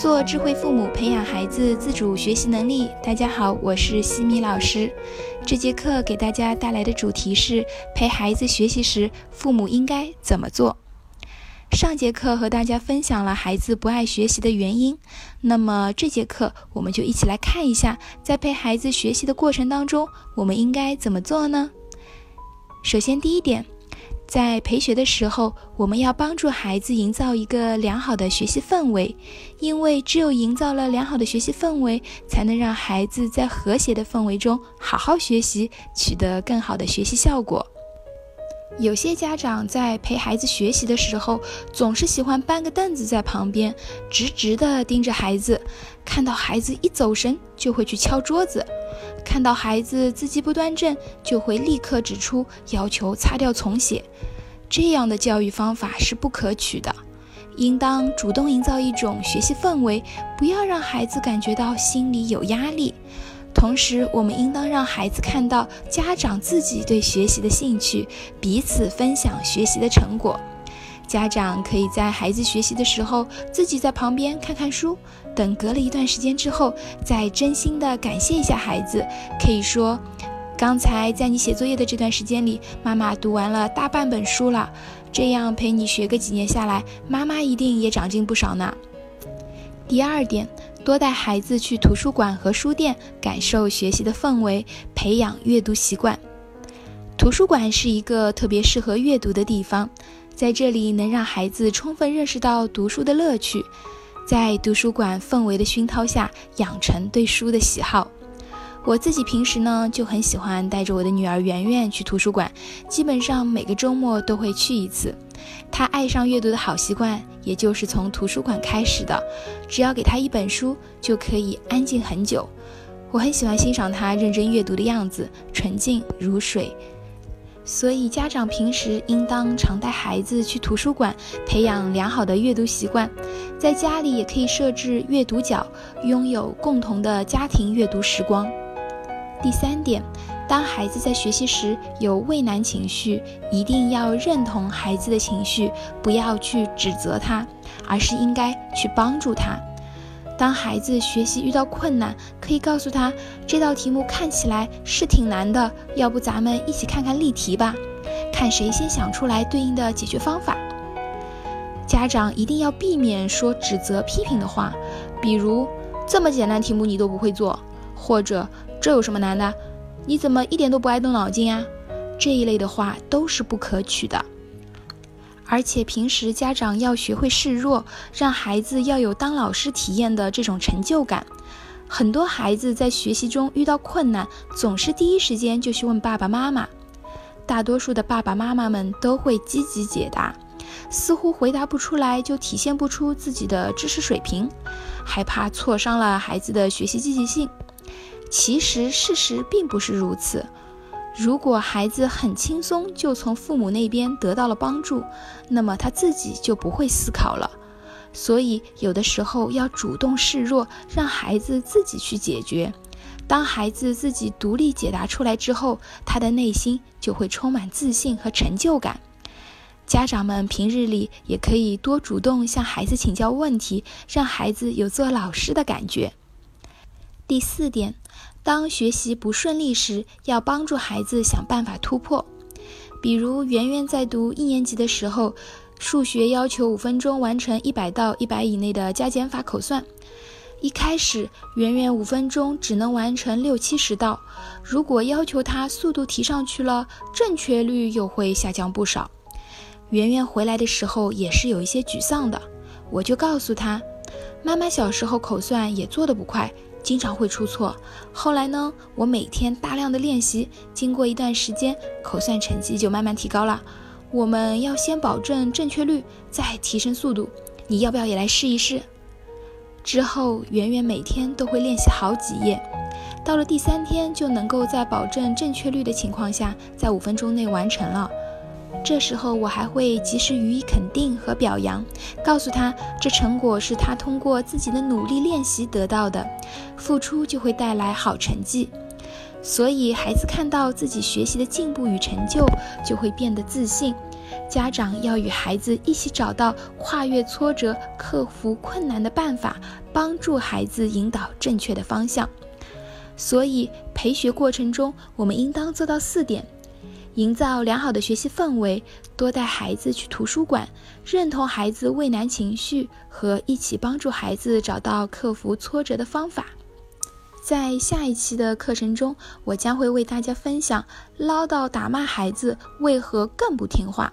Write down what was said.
做智慧父母，培养孩子自主学习能力。大家好，我是西米老师。这节课给大家带来的主题是陪孩子学习时，父母应该怎么做。上节课和大家分享了孩子不爱学习的原因，那么这节课我们就一起来看一下，在陪孩子学习的过程当中，我们应该怎么做呢？首先，第一点。在陪学的时候，我们要帮助孩子营造一个良好的学习氛围，因为只有营造了良好的学习氛围，才能让孩子在和谐的氛围中好好学习，取得更好的学习效果。有些家长在陪孩子学习的时候，总是喜欢搬个凳子在旁边，直直地盯着孩子，看到孩子一走神，就会去敲桌子。看到孩子字迹不端正，就会立刻指出，要求擦掉重写。这样的教育方法是不可取的，应当主动营造一种学习氛围，不要让孩子感觉到心里有压力。同时，我们应当让孩子看到家长自己对学习的兴趣，彼此分享学习的成果。家长可以在孩子学习的时候，自己在旁边看看书。等隔了一段时间之后，再真心的感谢一下孩子，可以说：“刚才在你写作业的这段时间里，妈妈读完了大半本书了。这样陪你学个几年下来，妈妈一定也长进不少呢。”第二点，多带孩子去图书馆和书店，感受学习的氛围，培养阅读习惯。图书馆是一个特别适合阅读的地方。在这里能让孩子充分认识到读书的乐趣，在图书馆氛围的熏陶下，养成对书的喜好。我自己平时呢就很喜欢带着我的女儿圆圆去图书馆，基本上每个周末都会去一次。她爱上阅读的好习惯，也就是从图书馆开始的。只要给她一本书，就可以安静很久。我很喜欢欣赏她认真阅读的样子，纯净如水。所以，家长平时应当常带孩子去图书馆，培养良好的阅读习惯。在家里也可以设置阅读角，拥有共同的家庭阅读时光。第三点，当孩子在学习时有畏难情绪，一定要认同孩子的情绪，不要去指责他，而是应该去帮助他。当孩子学习遇到困难，可以告诉他这道题目看起来是挺难的，要不咱们一起看看例题吧，看谁先想出来对应的解决方法。家长一定要避免说指责、批评的话，比如这么简单题目你都不会做，或者这有什么难的？你怎么一点都不爱动脑筋啊？这一类的话都是不可取的。而且平时家长要学会示弱，让孩子要有当老师体验的这种成就感。很多孩子在学习中遇到困难，总是第一时间就去问爸爸妈妈。大多数的爸爸妈妈们都会积极解答，似乎回答不出来就体现不出自己的知识水平，害怕挫伤了孩子的学习积极性。其实事实并不是如此。如果孩子很轻松就从父母那边得到了帮助，那么他自己就不会思考了。所以有的时候要主动示弱，让孩子自己去解决。当孩子自己独立解答出来之后，他的内心就会充满自信和成就感。家长们平日里也可以多主动向孩子请教问题，让孩子有做老师的感觉。第四点。当学习不顺利时，要帮助孩子想办法突破。比如，圆圆在读一年级的时候，数学要求五分钟完成一百到一百以内的加减法口算。一开始，圆圆五分钟只能完成六七十道。如果要求他速度提上去了，正确率又会下降不少。圆圆回来的时候也是有一些沮丧的。我就告诉他，妈妈小时候口算也做得不快。经常会出错。后来呢，我每天大量的练习，经过一段时间，口算成绩就慢慢提高了。我们要先保证正确率，再提升速度。你要不要也来试一试？之后，圆圆每天都会练习好几页，到了第三天，就能够在保证正确率的情况下，在五分钟内完成了。这时候我还会及时予以肯定和表扬，告诉他这成果是他通过自己的努力练习得到的，付出就会带来好成绩。所以孩子看到自己学习的进步与成就，就会变得自信。家长要与孩子一起找到跨越挫折、克服困难的办法，帮助孩子引导正确的方向。所以，陪学过程中，我们应当做到四点：营造良好的学习氛围，多带孩子去图书馆，认同孩子畏难情绪，和一起帮助孩子找到克服挫折的方法。在下一期的课程中，我将会为大家分享唠叨打骂孩子为何更不听话。